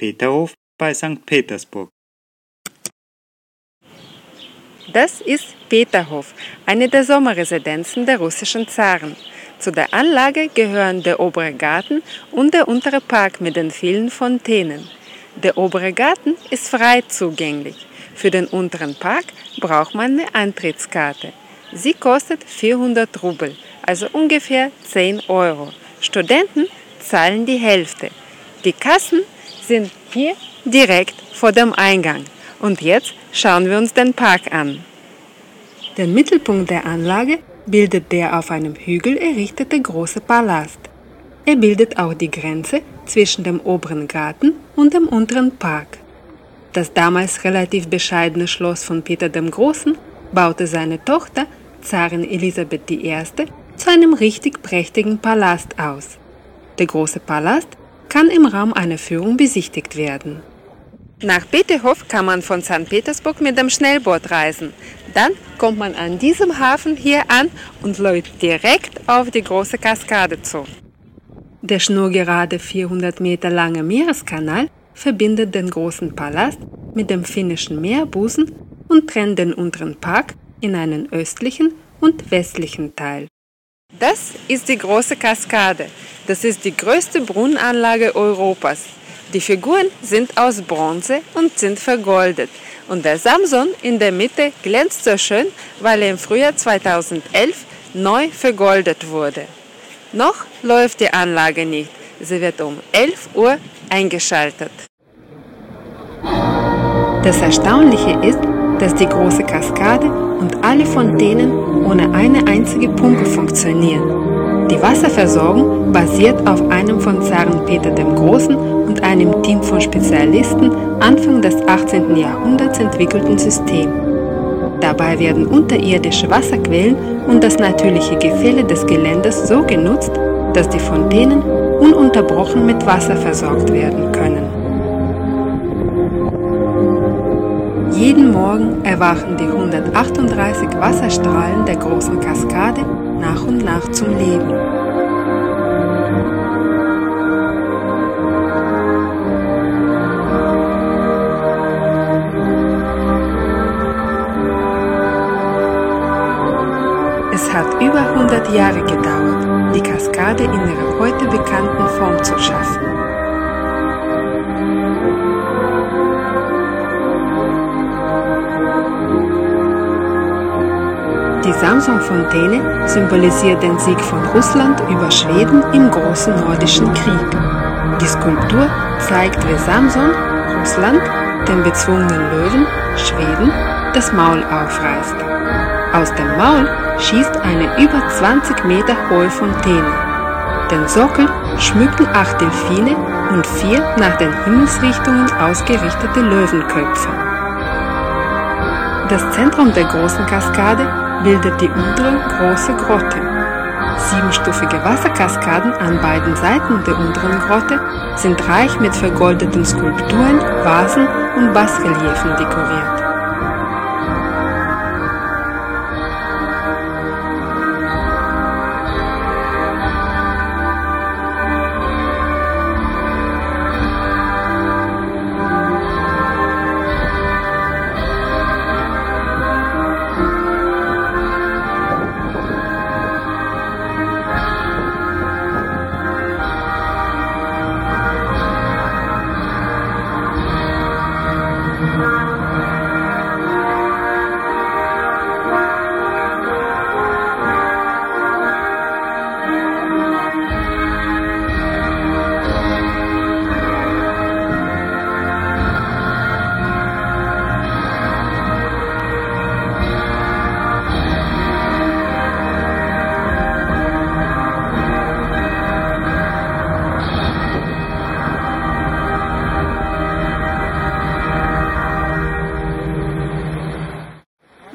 Peterhof bei St. Petersburg. Das ist Peterhof, eine der Sommerresidenzen der russischen Zaren. Zu der Anlage gehören der obere Garten und der untere Park mit den vielen Fontänen. Der obere Garten ist frei zugänglich. Für den unteren Park braucht man eine Eintrittskarte. Sie kostet 400 Rubel, also ungefähr 10 Euro. Studenten zahlen die Hälfte. Die Kassen sind hier direkt vor dem Eingang. Und jetzt schauen wir uns den Park an. Den Mittelpunkt der Anlage bildet der auf einem Hügel errichtete große Palast. Er bildet auch die Grenze zwischen dem oberen Garten und dem unteren Park. Das damals relativ bescheidene Schloss von Peter dem Großen baute seine Tochter, Zarin Elisabeth I., zu einem richtig prächtigen Palast aus. Der große Palast kann im Raum einer Führung besichtigt werden. Nach Peterhof kann man von St. Petersburg mit dem Schnellboot reisen. Dann kommt man an diesem Hafen hier an und läuft direkt auf die große Kaskade zu. Der schnurgerade 400 Meter lange Meereskanal verbindet den großen Palast mit dem finnischen Meerbusen und trennt den unteren Park in einen östlichen und westlichen Teil. Das ist die große Kaskade. Das ist die größte Brunnenanlage Europas. Die Figuren sind aus Bronze und sind vergoldet. Und der Samson in der Mitte glänzt so schön, weil er im Frühjahr 2011 neu vergoldet wurde. Noch läuft die Anlage nicht. Sie wird um 11 Uhr eingeschaltet. Das Erstaunliche ist, dass die große Kaskade und alle Fontänen ohne eine einzige Pumpe funktionieren. Die Wasserversorgung basiert auf einem von Zaren Peter dem Großen und einem Team von Spezialisten Anfang des 18. Jahrhunderts entwickelten System. Dabei werden unterirdische Wasserquellen und das natürliche Gefälle des Geländes so genutzt, dass die Fontänen ununterbrochen mit Wasser versorgt werden können. Jeden Morgen erwachen die 138 Wasserstrahlen der großen Kaskade nach und nach zum Leben. Es hat über 100 Jahre gedauert, die Kaskade in ihrer heute bekannten Form zu schaffen. Die Samson-Fontäne symbolisiert den Sieg von Russland über Schweden im Großen Nordischen Krieg. Die Skulptur zeigt, wie Samson, Russland, den bezwungenen Löwen, Schweden, das Maul aufreißt. Aus dem Maul schießt eine über 20 Meter hohe Fontäne. Den Sockel schmücken acht Delfine und vier nach den Himmelsrichtungen ausgerichtete Löwenköpfe. Das Zentrum der großen Kaskade bildet die untere große Grotte. Siebenstufige Wasserkaskaden an beiden Seiten der unteren Grotte sind reich mit vergoldeten Skulpturen, Vasen und Basreliefen dekoriert.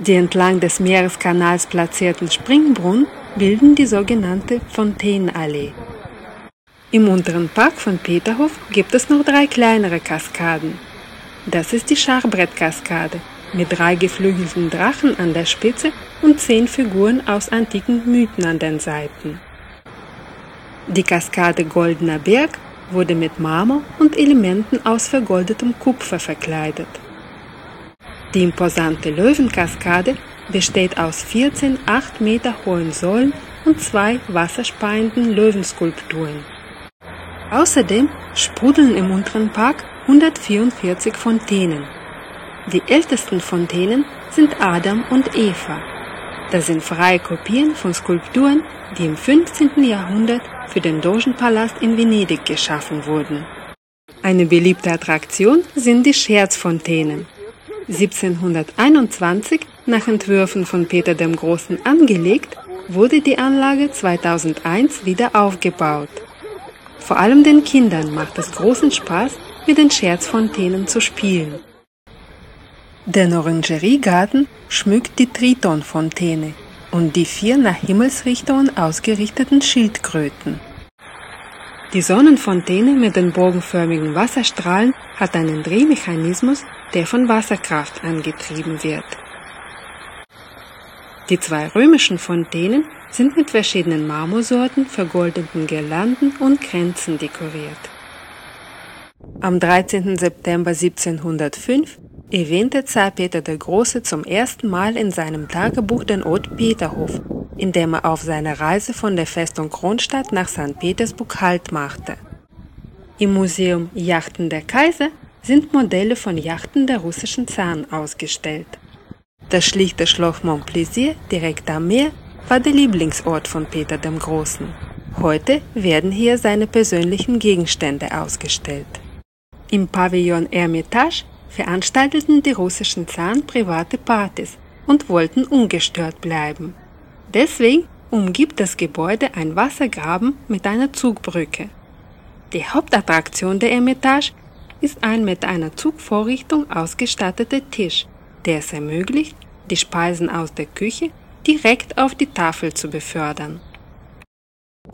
Die entlang des Meereskanals platzierten Springbrunnen bilden die sogenannte Fontänenallee. Im unteren Park von Peterhof gibt es noch drei kleinere Kaskaden. Das ist die Schachbrettkaskade mit drei geflügelten Drachen an der Spitze und zehn Figuren aus antiken Mythen an den Seiten. Die Kaskade Goldener Berg wurde mit Marmor und Elementen aus vergoldetem Kupfer verkleidet. Die imposante Löwenkaskade besteht aus 14 8 Meter hohen Säulen und zwei wasserspeienden Löwenskulpturen. Außerdem sprudeln im unteren Park 144 Fontänen. Die ältesten Fontänen sind Adam und Eva. Das sind freie Kopien von Skulpturen, die im 15. Jahrhundert für den Dogenpalast in Venedig geschaffen wurden. Eine beliebte Attraktion sind die Scherzfontänen. 1721, nach Entwürfen von Peter dem Großen angelegt, wurde die Anlage 2001 wieder aufgebaut. Vor allem den Kindern macht es großen Spaß, mit den Scherzfontänen zu spielen. Den Orangeriegarten schmückt die Tritonfontäne und die vier nach Himmelsrichtungen ausgerichteten Schildkröten. Die Sonnenfontäne mit den bogenförmigen Wasserstrahlen hat einen Drehmechanismus, der von Wasserkraft angetrieben wird. Die zwei römischen Fontänen sind mit verschiedenen Marmorsorten, vergoldeten Girlanden und Kränzen dekoriert. Am 13. September 1705 erwähnte Zar Peter der Große zum ersten Mal in seinem Tagebuch den Ort Peterhof, in dem er auf seiner Reise von der Festung Kronstadt nach St. Petersburg Halt machte. Im Museum Yachten der Kaiser sind Modelle von Yachten der russischen Zaren ausgestellt. Das schlichte Schloss Montplaisir direkt am Meer war der Lieblingsort von Peter dem Großen. Heute werden hier seine persönlichen Gegenstände ausgestellt. Im Pavillon Hermitage veranstalteten die russischen Zaren private Partys und wollten ungestört bleiben. Deswegen umgibt das Gebäude ein Wassergraben mit einer Zugbrücke. Die Hauptattraktion der Hermitage ist ein mit einer Zugvorrichtung ausgestatteter Tisch, der es ermöglicht, die Speisen aus der Küche direkt auf die Tafel zu befördern.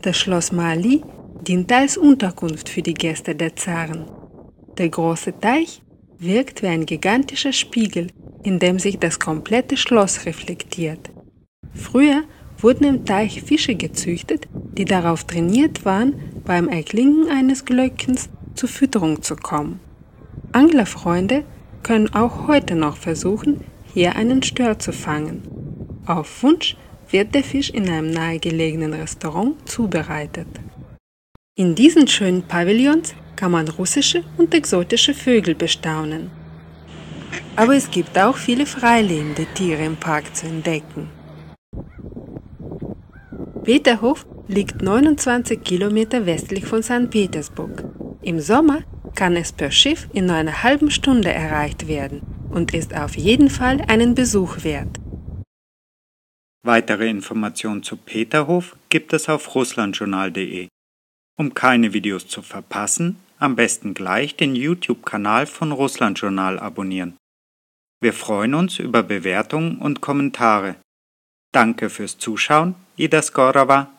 Das Schloss Mali diente als Unterkunft für die Gäste der Zaren. Der große Teich wirkt wie ein gigantischer Spiegel, in dem sich das komplette Schloss reflektiert. Früher wurden im Teich Fische gezüchtet, die darauf trainiert waren, beim Erklingen eines Glöckchens zur Fütterung zu kommen. Anglerfreunde können auch heute noch versuchen, hier einen Stör zu fangen. Auf Wunsch wird der Fisch in einem nahegelegenen Restaurant zubereitet. In diesen schönen Pavillons kann man russische und exotische Vögel bestaunen. Aber es gibt auch viele freilebende Tiere im Park zu entdecken. Peterhof liegt 29 Kilometer westlich von St. Petersburg. Im Sommer kann es per Schiff in nur einer halben Stunde erreicht werden und ist auf jeden Fall einen Besuch wert. Weitere Informationen zu Peterhof gibt es auf russlandjournal.de. Um keine Videos zu verpassen, am besten gleich den YouTube-Kanal von Russlandjournal abonnieren. Wir freuen uns über Bewertungen und Kommentare. Danke fürs Zuschauen, Ida Skorova